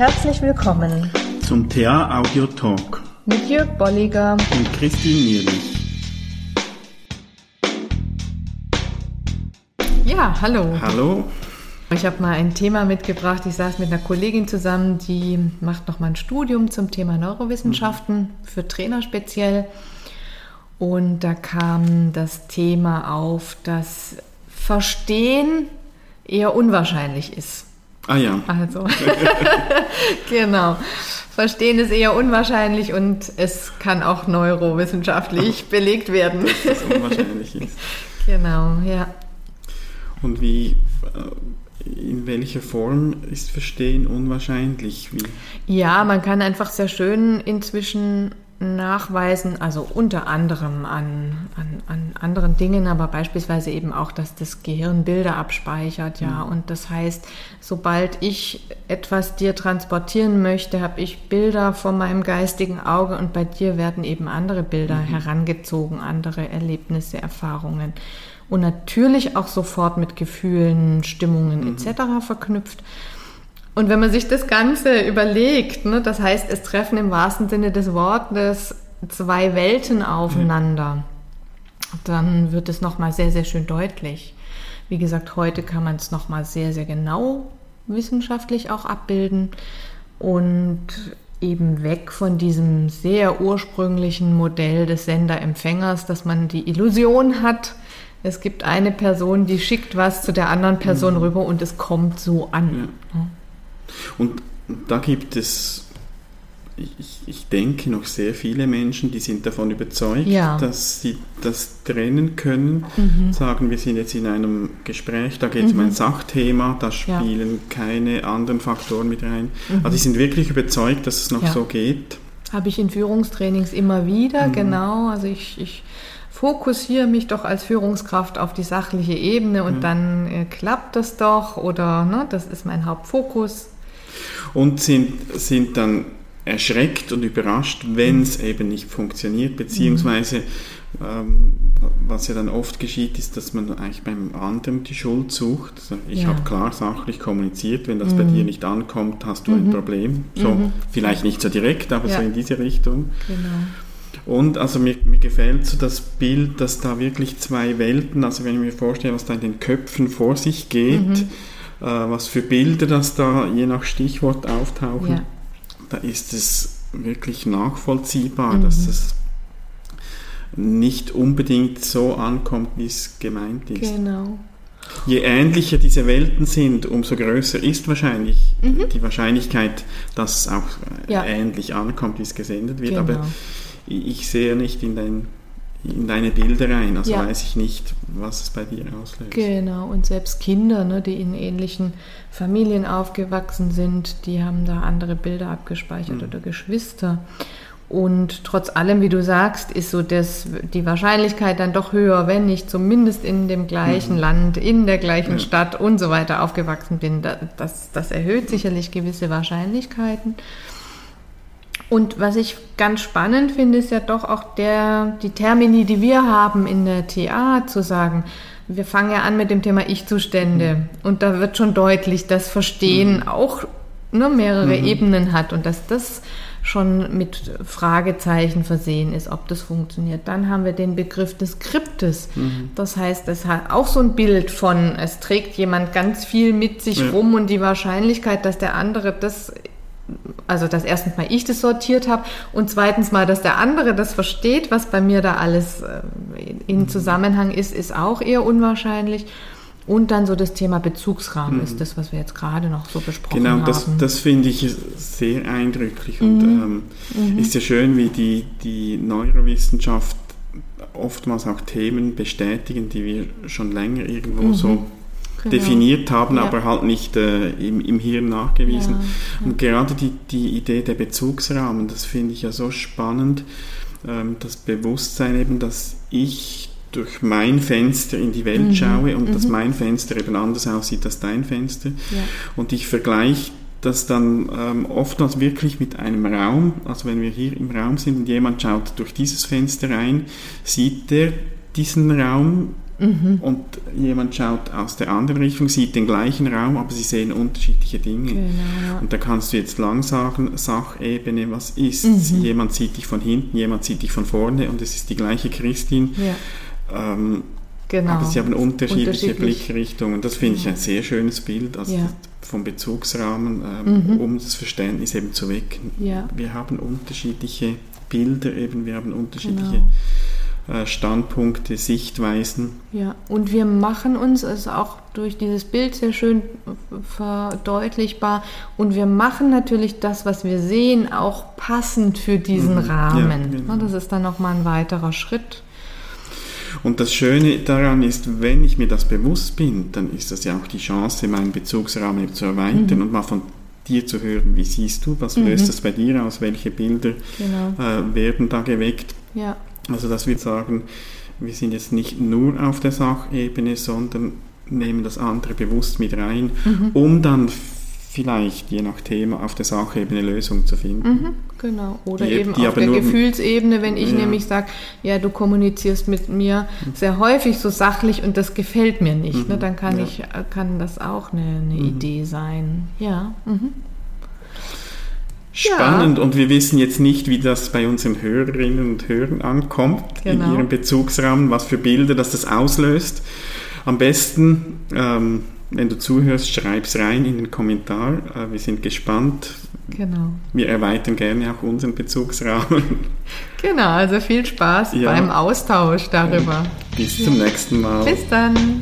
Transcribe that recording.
Herzlich willkommen zum TA Audio Talk mit Jörg Bolliger und Christine Nierlich. Ja, hallo. Hallo. Ich habe mal ein Thema mitgebracht. Ich saß mit einer Kollegin zusammen, die macht noch mal ein Studium zum Thema Neurowissenschaften für Trainer speziell. Und da kam das Thema auf, dass Verstehen eher unwahrscheinlich ist. Ah ja. Also, genau. Verstehen ist eher unwahrscheinlich und es kann auch neurowissenschaftlich belegt werden. Dass es unwahrscheinlich ist. Genau, ja. Und wie, äh, in welcher Form ist Verstehen unwahrscheinlich? Wie? Ja, man kann einfach sehr schön inzwischen nachweisen, also unter anderem an, an, an anderen Dingen, aber beispielsweise eben auch, dass das Gehirn Bilder abspeichert, ja. Mhm. Und das heißt, sobald ich etwas dir transportieren möchte, habe ich Bilder vor meinem geistigen Auge und bei dir werden eben andere Bilder mhm. herangezogen, andere Erlebnisse, Erfahrungen. Und natürlich auch sofort mit Gefühlen, Stimmungen mhm. etc. verknüpft. Und wenn man sich das Ganze überlegt, ne, das heißt, es treffen im wahrsten Sinne des Wortes zwei Welten aufeinander, mhm. dann wird es nochmal sehr, sehr schön deutlich. Wie gesagt, heute kann man es nochmal sehr, sehr genau wissenschaftlich auch abbilden und eben weg von diesem sehr ursprünglichen Modell des Sender-Empfängers, dass man die Illusion hat, es gibt eine Person, die schickt was zu der anderen Person mhm. rüber und es kommt so an. Ja. Und da gibt es, ich, ich denke, noch sehr viele Menschen, die sind davon überzeugt, ja. dass sie das trennen können. Mhm. Sagen, wir sind jetzt in einem Gespräch, da geht es mhm. um ein mhm. Sachthema, da spielen ja. keine anderen Faktoren mit rein. Mhm. Also die sind wirklich überzeugt, dass es noch ja. so geht. Habe ich in Führungstrainings immer wieder, mhm. genau. Also ich, ich fokussiere mich doch als Führungskraft auf die sachliche Ebene und mhm. dann äh, klappt das doch oder ne, das ist mein Hauptfokus und sind, sind dann erschreckt und überrascht, wenn es mhm. eben nicht funktioniert, beziehungsweise ähm, was ja dann oft geschieht, ist, dass man eigentlich beim anderen die Schuld sucht. Also ich ja. habe klar sachlich kommuniziert, wenn das mhm. bei dir nicht ankommt, hast du mhm. ein Problem. So, mhm. vielleicht nicht so direkt, aber ja. so in diese Richtung. Genau. Und also mir, mir gefällt so das Bild, dass da wirklich zwei Welten, also wenn ich mir vorstelle, was da in den Köpfen vor sich geht, mhm. Was für Bilder das da je nach Stichwort auftauchen, ja. da ist es wirklich nachvollziehbar, mhm. dass es nicht unbedingt so ankommt, wie es gemeint ist. Genau. Je ähnlicher diese Welten sind, umso größer ist wahrscheinlich mhm. die Wahrscheinlichkeit, dass es auch ja. ähnlich ankommt, wie es gesendet wird. Genau. Aber ich sehe nicht in den in deine Bilder rein, also ja. weiß ich nicht, was es bei dir auslöst. Genau, und selbst Kinder, ne, die in ähnlichen Familien aufgewachsen sind, die haben da andere Bilder abgespeichert mhm. oder Geschwister. Und trotz allem, wie du sagst, ist so das, die Wahrscheinlichkeit dann doch höher, wenn ich zumindest in dem gleichen mhm. Land, in der gleichen ja. Stadt und so weiter aufgewachsen bin. Das, das erhöht sicherlich gewisse Wahrscheinlichkeiten. Und was ich ganz spannend finde, ist ja doch auch der, die Termini, die wir haben in der TA, zu sagen, wir fangen ja an mit dem Thema Ich-Zustände. Mhm. Und da wird schon deutlich, dass Verstehen mhm. auch ne, mehrere mhm. Ebenen hat und dass das schon mit Fragezeichen versehen ist, ob das funktioniert. Dann haben wir den Begriff des Skriptes. Mhm. Das heißt, es hat auch so ein Bild von, es trägt jemand ganz viel mit sich ja. rum und die Wahrscheinlichkeit, dass der andere das also dass erstens mal ich das sortiert habe und zweitens mal, dass der andere das versteht, was bei mir da alles äh, in Zusammenhang ist, ist auch eher unwahrscheinlich. Und dann so das Thema Bezugsrahmen mhm. ist das, was wir jetzt gerade noch so besprochen genau, haben. Genau, das, das finde ich sehr eindrücklich und mhm. ähm, mhm. ist ja schön, wie die, die Neurowissenschaft oftmals auch Themen bestätigen, die wir schon länger irgendwo mhm. so genau. definiert haben, ja. aber halt nicht äh, im, im Hirn nachgewiesen. Ja, ja. Und gerade die, die Idee der Bezugsrahmen, das finde ich ja so spannend, ähm, das Bewusstsein eben, dass ich durch mein Fenster in die Welt mhm. schaue und mhm. dass mein Fenster eben anders aussieht als dein Fenster. Und ich vergleiche das dann ähm, oftmals wirklich mit einem Raum. Also wenn wir hier im Raum sind und jemand schaut durch dieses Fenster rein, sieht er diesen Raum mhm. und jemand schaut aus der anderen Richtung, sieht den gleichen Raum, aber sie sehen unterschiedliche Dinge. Genau. Und da kannst du jetzt lang sagen, Sachebene, was ist? Mhm. Jemand sieht dich von hinten, jemand sieht dich von vorne und es ist die gleiche Christin. Ja. Ähm, Genau. Aber sie haben unterschiedliche Blickrichtungen. Das finde ich ein sehr schönes Bild, also ja. vom Bezugsrahmen, ähm, mhm. um das Verständnis eben zu wecken. Ja. Wir haben unterschiedliche Bilder, eben, wir haben unterschiedliche genau. Äh, Standpunkte, Sichtweisen. Ja, und wir machen uns also auch durch dieses Bild sehr schön verdeutlichbar und wir machen natürlich das, was wir sehen, auch passend für diesen mhm. Rahmen. Ja, genau. Das ist dann nochmal ein weiterer Schritt und das Schöne daran ist, wenn ich mir das bewusst bin, dann ist das ja auch die Chance, meinen Bezugsrahmen zu erweitern mhm. und mal von dir zu hören, wie siehst du, was mhm. löst das bei dir aus, welche Bilder genau. äh, werden da geweckt. Ja. Also dass wir sagen, wir sind jetzt nicht nur auf der Sachebene, sondern nehmen das andere bewusst mit rein, mhm. um dann vielleicht je nach Thema auf der Sachebene Lösungen zu finden. Mhm, genau. Oder die, eben die auf der Gefühlsebene, wenn ich ja. nämlich sage, ja, du kommunizierst mit mir mhm. sehr häufig so sachlich und das gefällt mir nicht, ne, mhm. ne, dann kann ja. ich, kann das auch eine, eine mhm. Idee sein. Ja. Spannend ja. und wir wissen jetzt nicht, wie das bei unseren Hörerinnen und Hörern ankommt, genau. in ihrem Bezugsrahmen, was für Bilder das das auslöst. Am besten ähm, wenn du zuhörst, schreib es rein in den Kommentar. Äh, wir sind gespannt. Genau. Wir erweitern gerne auch unseren Bezugsrahmen. Genau, also viel Spaß ja. beim Austausch darüber. Bis zum nächsten Mal. Bis dann.